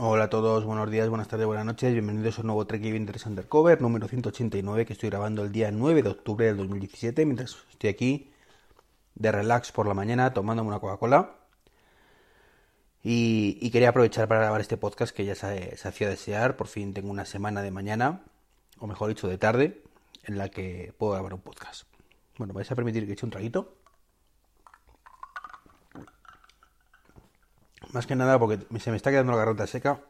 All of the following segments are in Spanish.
Hola a todos, buenos días, buenas tardes, buenas noches, bienvenidos a un nuevo Trek Eventers Undercover número 189 que estoy grabando el día 9 de octubre del 2017 mientras estoy aquí de relax por la mañana tomándome una Coca-Cola y, quería aprovechar para grabar este podcast que ya se, se hacía desear, por fin tengo una semana de mañana, o mejor dicho de tarde, en la que puedo grabar un podcast. Bueno, vais a permitir que eche un traguito. Más que nada porque se me está quedando la garganta seca.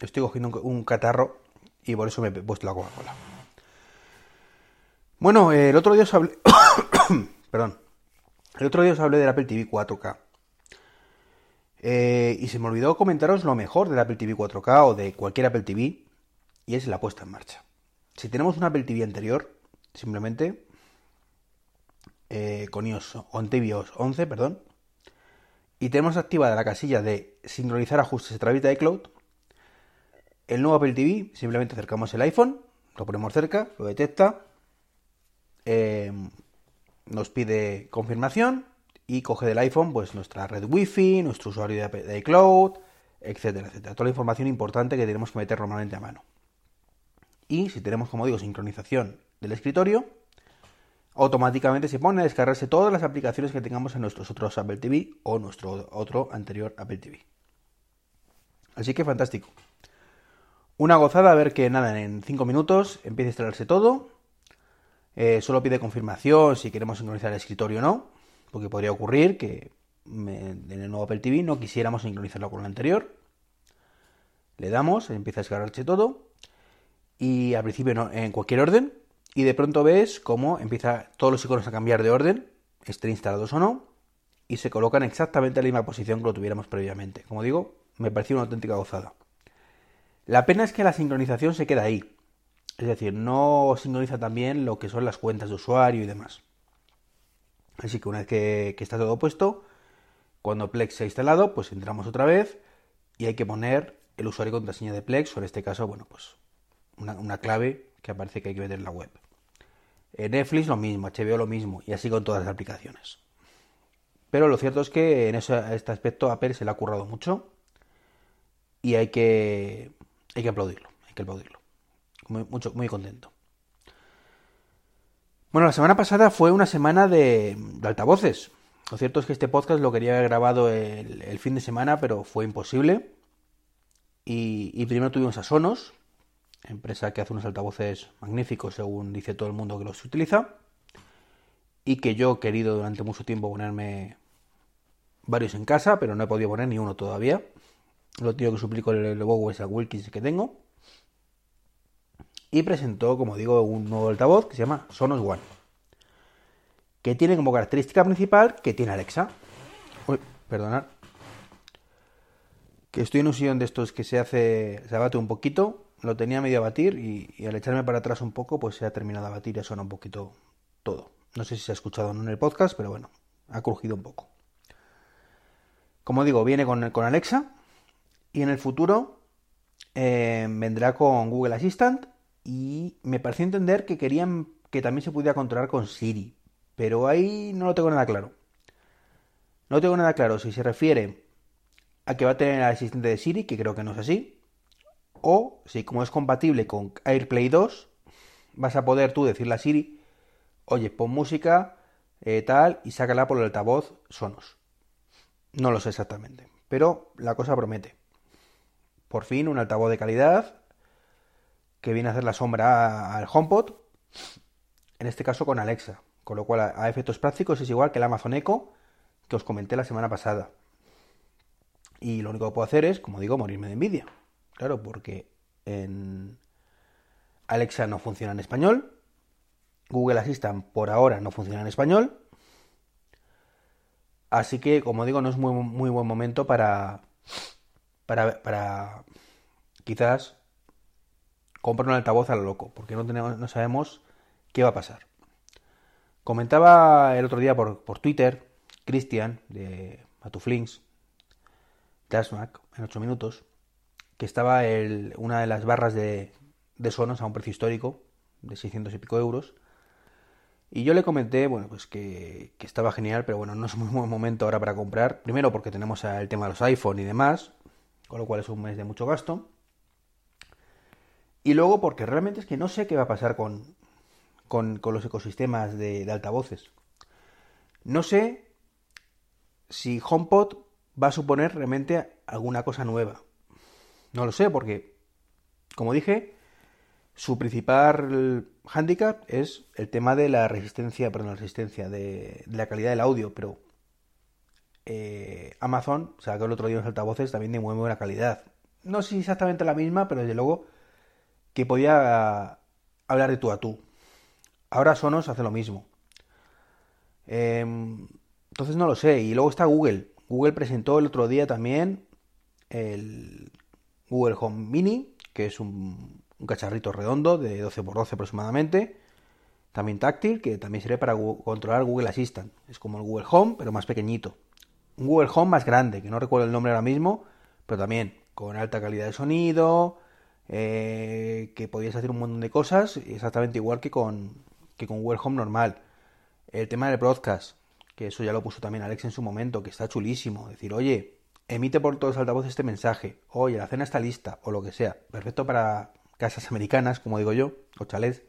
Estoy cogiendo un, catarro y por eso me he puesto la Coca-Cola. Bueno, el otro día os hablé... Perdón. El otro día os hablé del Apple TV 4K. Eh, y se me olvidó comentaros lo mejor del Apple TV 4K o de cualquier Apple TV. Y es la puesta en marcha. Si tenemos un Apple TV anterior, simplemente eh, con iOS, con TVOS 11, perdón, y tenemos activada la casilla de sincronizar ajustes a través de iCloud, el nuevo Apple TV, simplemente acercamos el iPhone, lo ponemos cerca, lo detecta, em, nos pide confirmación y coge del iPhone pues nuestra red Wi-Fi, nuestro usuario de iCloud, etcétera, etcétera. Toda la información importante que tenemos que meter normalmente a mano. Y si tenemos, como digo, sincronización del escritorio, automáticamente se pone a descargarse todas las aplicaciones que tengamos en nuestros otros Apple TV o nuestro otro anterior Apple TV. Así que fantástico. Una gozada ver que nada, en 5 minutos empieza a instalarse todo. Eh, solo pide confirmación si queremos sincronizar el escritorio o no, porque podría ocurrir que en el nuevo Apple TV no quisiéramos sincronizarlo con el anterior. Le damos, empieza a descargarse todo y al principio en cualquier orden, y de pronto ves cómo empieza todos los iconos a cambiar de orden, estén instalados o no, y se colocan exactamente en la misma posición que lo tuviéramos previamente. Como digo, me pareció una auténtica gozada. La pena es que la sincronización se queda ahí. Es decir, no sincroniza también lo que son las cuentas de usuario y demás. Así que una vez que, está todo puesto, cuando Plex se ha instalado, pues entramos otra vez y hay que poner el usuario y contraseña de Plex, o en este caso, bueno, pues una, una clave que aparece que hay que meter en la web. Netflix lo mismo, HBO lo mismo, y así con todas las aplicaciones. Pero lo cierto es que en este aspecto Apple se le ha currado mucho y hay que, hay que aplaudirlo, hay que aplaudirlo. Muy, mucho, muy contento. Bueno, la semana pasada fue una semana de, altavoces. Lo cierto es que este podcast lo quería haber grabado el, fin de semana, pero fue imposible. Y, y primero tuvimos a Sonos, empresa que hace unos altavoces magníficos según dice todo el mundo que los utiliza y que yo he querido durante mucho tiempo ponerme varios en casa, pero no he podido poner ni uno todavía. Lo tengo que suplir con el Bowers Wilkins que tengo. Y presentó, como digo, un nuevo altavoz que se llama Sonos One. Que tiene como característica principal que tiene Alexa. Uy, perdonad. Que estoy en un sillón de estos que se hace, se abate un poquito lo tenía medio a batir y, al echarme para atrás un poco, pues se ha terminado de batir y suena un poquito todo. No sé si se ha escuchado o no en el podcast, pero bueno, ha crujido un poco. Como digo, viene con, con Alexa y en el futuro eh, vendrá con Google Assistant y me pareció entender que querían que también se pudiera controlar con Siri, pero ahí no lo tengo nada claro. No tengo nada claro si se refiere a que va a tener el asistente de Siri, que creo que no es así, o si como es compatible con AirPlay 2, vas a poder tú decirle a Siri, oye, pon música eh, tal y sácala por el altavoz Sonos. No lo sé exactamente, pero la cosa promete. Por fin un altavoz de calidad que viene a hacer la sombra al HomePod, en este caso con Alexa, con lo cual a efectos prácticos es igual que el Amazon Echo que os comenté la semana pasada. Y lo único que puedo hacer es, como digo, morirme de envidia. Claro, porque en Alexa no funciona en español. Google Assistant por ahora no funciona en español. Así que, como digo, no es muy, muy buen momento para, para, para quizás comprar un altavoz a lo loco, porque no, tenemos, no sabemos qué va a pasar. Comentaba el otro día por, por Twitter, Cristian, de Matuflinks, Mac, en 8 minutos, que estaba una de las barras de, de Sonos a un precio histórico de 600 y pico euros. Y yo le comenté, bueno, pues que, que, estaba genial, pero bueno, no es muy buen momento ahora para comprar. Primero porque tenemos el tema de los iPhone y demás, con lo cual es un mes de mucho gasto. Y luego porque realmente es que no sé qué va a pasar con, con, los ecosistemas de, de, altavoces. No sé si HomePod va a suponer realmente alguna cosa nueva. No lo sé porque, como dije, su principal hándicap es el tema de la resistencia, perdón, la resistencia, de, la calidad del audio, pero eh, Amazon sacó el otro día unos altavoces también de muy buena calidad. No sé exactamente la misma, pero desde luego que podía hablar de tú a tú. Ahora Sonos hace lo mismo. Em, entonces no lo sé. Y luego está Google. Google presentó el otro día también el Google Home Mini, que es un, cacharrito redondo de 12x12 aproximadamente. También táctil, que también sirve para controlar Google Assistant. Es como el Google Home, pero más pequeñito. Un Google Home más grande, que no recuerdo el nombre ahora mismo, pero también con alta calidad de sonido, eh, que podías hacer un montón de cosas, exactamente igual que con, que con Google Home normal. El tema del broadcast, que eso ya lo puso también Alex en su momento, que está chulísimo. Decir, oye, emite por todos los altavoces este mensaje, oye, la cena está lista, o lo que sea. Perfecto para casas americanas, como digo yo, o chalets,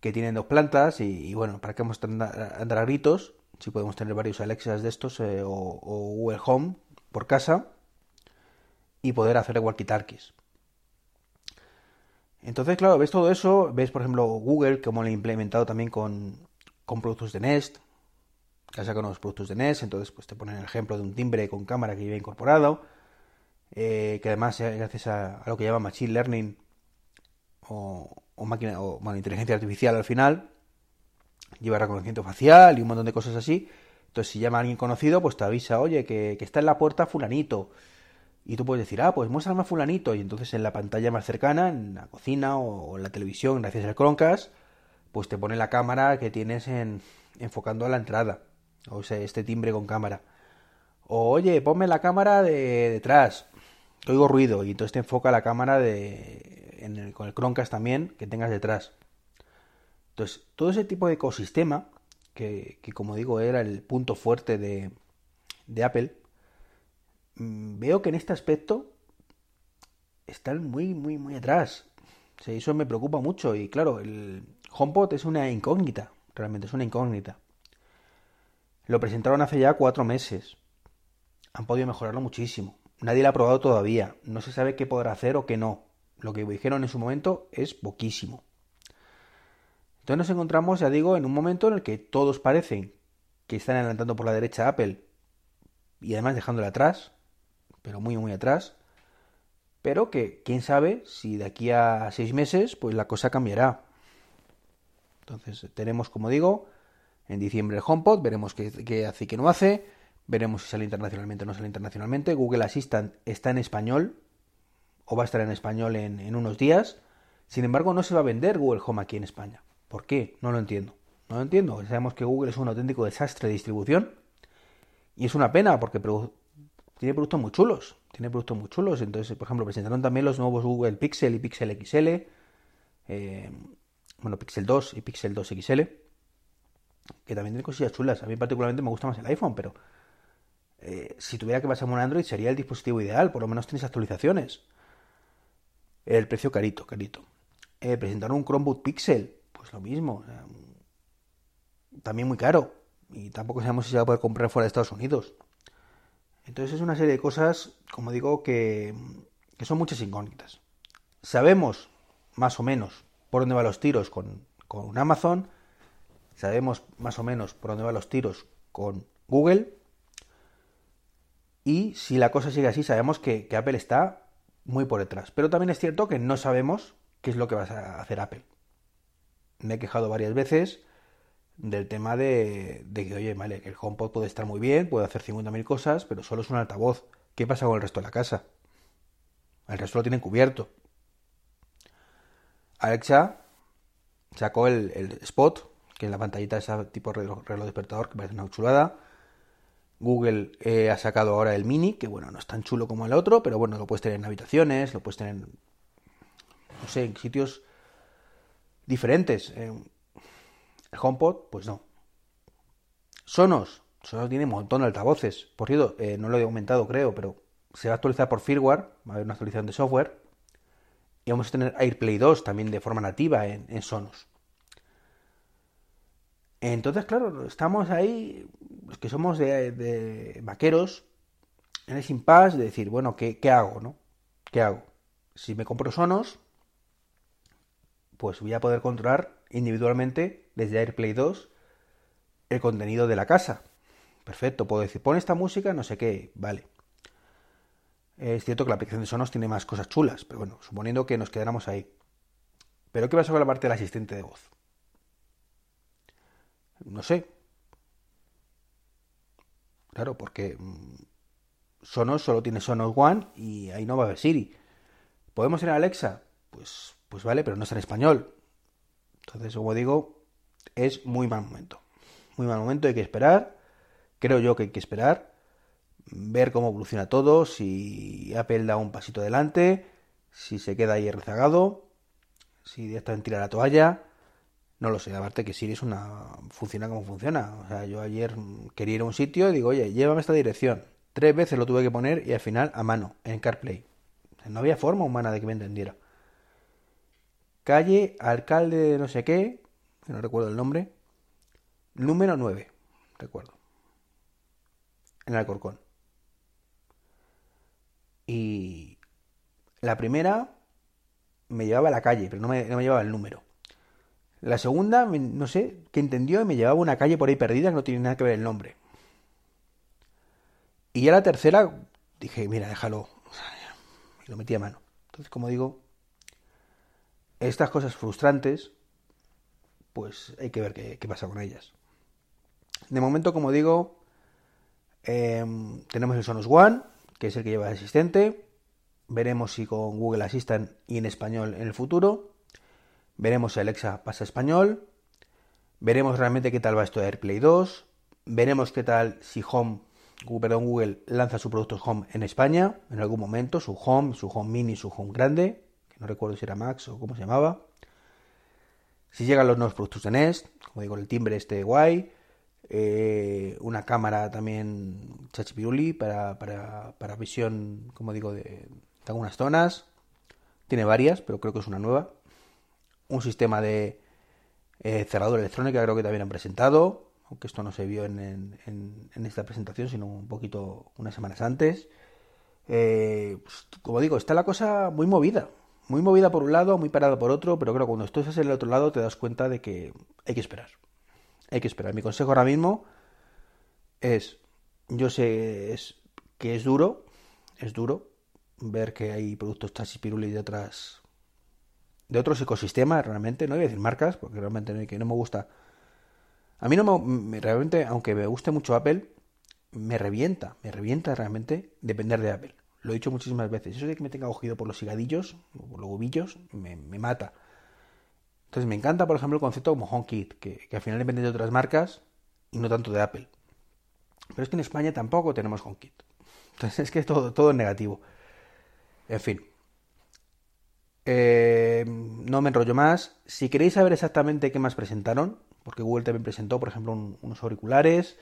que tienen dos plantas, y, bueno, para que vamos a andar, a gritos, si podemos tener varios Alexas de estos, eh, o, o, Google Home por casa, y poder hacer walkie-talkies. Entonces, claro, ves todo eso, ves, por ejemplo, Google, como lo ha implementado también con, con productos de Nest, que con los productos de Nest, entonces pues te ponen el ejemplo de un timbre con cámara que lleva incorporado, eh, que además gracias a, lo que llama Machine Learning o, máquina o inteligencia artificial al final, lleva reconocimiento facial y un montón de cosas así. Entonces si llama a alguien conocido, pues te avisa, oye, que, que está en la puerta fulanito. Y tú puedes decir, ah, pues muéstrame a fulanito. Y entonces en la pantalla más cercana, en la cocina o en la televisión, gracias al Chromecast, pues te pone la cámara que tienes en, enfocando a la entrada. O sea, este timbre con cámara. O, oye, ponme la cámara de detrás. Oigo ruido. Y entonces te enfoca la cámara de, con el Chromecast también que tengas detrás. Entonces, todo ese tipo de ecosistema, que, que como digo era el punto fuerte de, de Apple, mm, veo que en este aspecto están muy, muy, muy atrás. O eso me preocupa mucho. Y claro, el HomePod es una incógnita. Realmente es una incógnita. Lo presentaron hace ya cuatro meses. Han podido mejorarlo muchísimo. Nadie lo ha probado todavía. No se sabe qué podrá hacer o qué no. Lo que dijeron en su momento es poquísimo. Entonces nos encontramos, ya digo, en un momento en el que todos parecen que están adelantando por la derecha Apple y además dejándola atrás, pero muy muy atrás, pero que quién sabe si de aquí a seis meses pues la cosa cambiará. Entonces tenemos, como digo, en diciembre el HomePod, veremos qué, hace y qué no hace, veremos si sale internacionalmente o no sale internacionalmente. Google Assistant está en español, o va a estar en español en, unos días. Sin embargo, no se va a vender Google Home aquí en España. ¿Por qué? No lo entiendo. No lo entiendo. Sabemos que Google es un auténtico desastre de distribución. Y es una pena porque tiene productos muy chulos. Tiene productos muy chulos. Entonces, por ejemplo, presentaron también los nuevos Google Pixel y Pixel XL. Eh, bueno, Pixel 2 y Pixel 2 XL que también tiene cosillas chulas. A mí particularmente me gusta más el iPhone, pero eh, si tuviera que pasarme un Android sería el dispositivo ideal, por lo menos tienes actualizaciones. El precio carito, carito. Eh, presentaron un Chromebook Pixel, pues lo mismo. también muy caro. Y tampoco sabemos si se va a poder comprar fuera de Estados Unidos. Entonces es una serie de cosas, como digo, que, que son muchas incógnitas. Sabemos, más o menos, por dónde van los tiros con, con Amazon sabemos más o menos por dónde van los tiros con Google. Y si la cosa sigue así, sabemos que, Apple está muy por detrás. Pero también es cierto que no sabemos qué es lo que va a hacer Apple. Me he quejado varias veces del tema de, que, oye, vale, el HomePod puede estar muy bien, puede hacer 50.000 cosas, pero solo es un altavoz. ¿Qué pasa con el resto de la casa? El resto lo tienen cubierto. Alexa sacó el spot que en la pantallita es tipo reloj, despertador, que parece una chulada. Google eh, ha sacado ahora el Mini, que bueno, no es tan chulo como el otro, pero bueno, lo puedes tener en habitaciones, lo puedes tener, no sé, en sitios diferentes. el HomePod, pues no. Sonos, Sonos tiene un montón de altavoces. Por cierto, eh, no lo he aumentado, creo, pero se va a actualizar por firmware, va a haber una actualización de software, y vamos a tener AirPlay 2 también de forma nativa en, Sonos. Entonces, claro, estamos ahí, los que somos de, vaqueros, en el impasse de decir, bueno, ¿qué, ¿qué, hago, no? ¿Qué hago? Si me compro Sonos, pues voy a poder controlar individualmente desde AirPlay 2 el contenido de la casa. Perfecto, puedo decir, pon esta música, no sé qué, vale. Es cierto que la aplicación de Sonos tiene más cosas chulas, pero bueno, suponiendo que nos quedáramos ahí. Pero ¿qué pasa con la parte del asistente de voz? No sé. Claro, porque mm, Sonos solo tiene Sonos One y ahí no va a haber Siri. ¿Podemos ir a Alexa? Pues, pues vale, pero no está en español. Entonces, como digo, es muy mal momento. Muy mal momento, hay que esperar. Creo yo que hay que esperar ver cómo evoluciona todo, si Apple da un pasito adelante, si se queda ahí rezagado, si directamente tira la toalla. No lo sé, aparte que Siri es una. funciona como funciona. O sea, yo ayer quería ir a un sitio y digo, oye, llévame esta dirección. Tres veces lo tuve que poner y al final a mano, en CarPlay. No había forma humana de que me entendiera. Calle, alcalde de no sé qué, no recuerdo el nombre. Número 9, recuerdo. En Alcorcón. Y la primera me llevaba a la calle, pero no me, llevaba el número. La segunda, no sé, que entendió y me llevaba una calle por ahí perdida que no tiene nada que ver el nombre. Y ya la tercera, dije, mira, déjalo. Y lo metí a mano. Entonces, como digo, estas cosas frustrantes, pues hay que ver qué, pasa con ellas. De momento, como digo, em, tenemos el Sonos One, que es el que lleva el asistente. Veremos si con Google Assistant y en español en el futuro. Veremos si Alexa pasa español. Veremos realmente qué tal va esto de AirPlay 2. Veremos qué tal si Home, perdón, Google lanza su producto Home en España en algún momento, su Home, su Home Mini, su Home Grande, que no recuerdo si era Max o cómo se llamaba. Si llegan los nuevos productos de Nest, como digo, el timbre este guay, eh, una cámara también chachipiruli para, para, para visión, como digo, de, algunas zonas. Tiene varias, pero creo que es una nueva. Un sistema de eh, cerradura electrónica, creo que también han presentado, aunque esto no se vio en, esta presentación, sino un poquito unas semanas antes. Eh, pues, como digo, está la cosa muy movida. Muy movida por un lado, muy parada por otro, pero creo que cuando estás en el otro lado te das cuenta de que hay que esperar hay que esperar. Mi consejo ahora mismo es, yo sé que es duro, es duro ver que hay productos Chasis Piruli de otras de otros ecosistemas realmente, no voy a decir marcas, porque realmente no, que no me gusta. A mí no me, realmente, aunque me guste mucho Apple, me revienta, me revienta realmente depender de Apple. Lo he dicho muchísimas veces. Eso de que me tenga cogido por los higadillos, por los huevillos, me, me mata. Entonces me encanta, por ejemplo, el concepto como HomeKit, que, que al final depende de otras marcas y no tanto de Apple. Pero es que en España tampoco tenemos HomeKit. Entonces es que es todo, todo negativo. En fin. Eh, no me enrollo más. Si queréis saber exactamente qué más presentaron, porque Google también presentó, por ejemplo, unos auriculares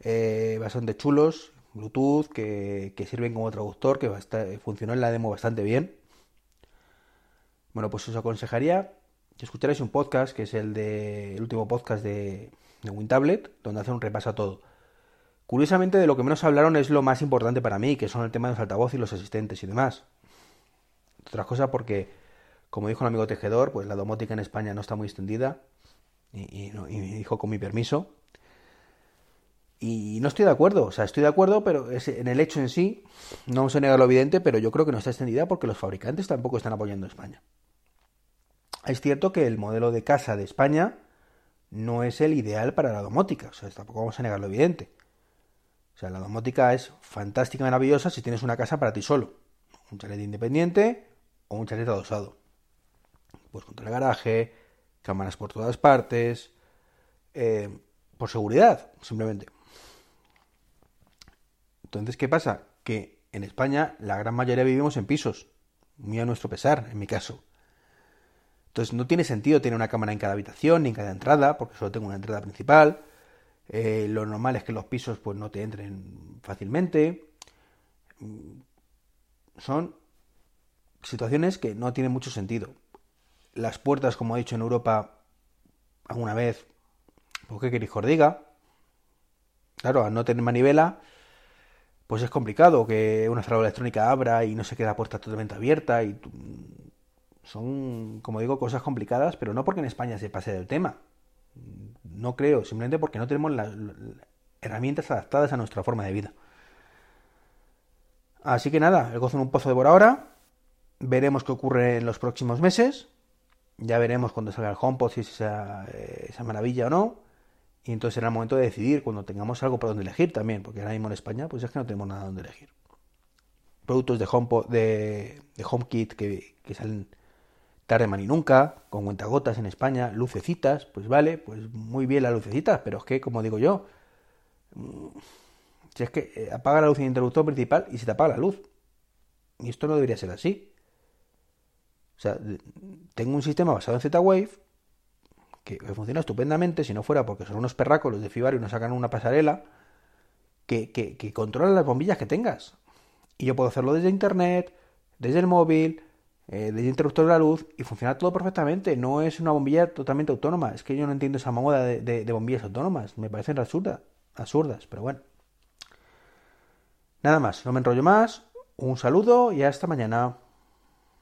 eh, bastante chulos, Bluetooth, que, sirven como traductor, que funcionó en la demo bastante bien. Bueno, pues os aconsejaría escucharéis un podcast, que es el de el último podcast de, de WinTablet, donde hace un repaso a todo. Curiosamente, de lo que menos hablaron es lo más importante para mí, que son el tema de los altavoces y los asistentes y demás. Otras cosas porque, como dijo un amigo tejedor, pues la domótica en España no está muy extendida. Y, dijo con mi permiso. Y no estoy de acuerdo, o sea, estoy de acuerdo, pero en el hecho en sí, no vamos a negar lo evidente, pero yo creo que no está extendida porque los fabricantes tampoco están apoyando a España. Es cierto que el modelo de casa de España no es el ideal para la domótica, o sea, tampoco vamos a negar lo evidente. O sea, la domótica es fantástica, maravillosa si tienes una casa para ti solo. Un chalet independiente o un chalet adosado. Pues contra el garaje, cámaras por todas partes, eh, por seguridad, simplemente. Entonces, ¿qué pasa? Que en España la gran mayoría vivimos en pisos, muy a nuestro pesar, en mi caso. Entonces no tiene sentido tener una cámara en cada habitación ni en cada entrada, porque solo tengo una entrada principal. Eh, lo normal es que los pisos pues no te entren fácilmente. son situaciones que no tienen mucho sentido. Las puertas, como he dicho en Europa alguna vez, ¿por qué queréis que os diga? Claro, al no tener manivela, pues es complicado que una cerradura electrónica abra y no se quede la puerta totalmente abierta y son, como digo, cosas complicadas, pero no porque en España se pase del tema. No creo, simplemente porque no tenemos las herramientas adaptadas a nuestra forma de vida. Así que nada, el gozo en un pozo de por ahora. Veremos qué ocurre en los próximos meses. Ya veremos cuando salga el HomePod si es esa, eh, esa maravilla o no. Y entonces será el momento de decidir cuando tengamos algo por donde elegir también, porque ahora mismo en España pues es que no tenemos nada donde elegir. Productos de, HomePod, de, de HomeKit que, que salen tarde man y nunca, con cuentagotas en España, lucecitas, pues vale, pues muy bien las lucecitas, pero es que, como digo yo, mm, si es que eh, apaga la luz en el interruptor principal y se te apaga la luz. Y esto no debería ser así. O sea, tengo un sistema basado en Z-Wave que funciona estupendamente, si no fuera porque son unos perracos los de Fibar y nos sacan una pasarela que, que, que controla las bombillas que tengas. Y yo puedo hacerlo desde internet, desde el móvil, eh, desde el interruptor de la luz y funciona todo perfectamente. No es una bombilla totalmente autónoma. Es que yo no entiendo esa moda de, de bombillas autónomas. Me parecen absurdas, absurdas, pero bueno. Nada más, no me enrollo más. Un saludo y hasta mañana.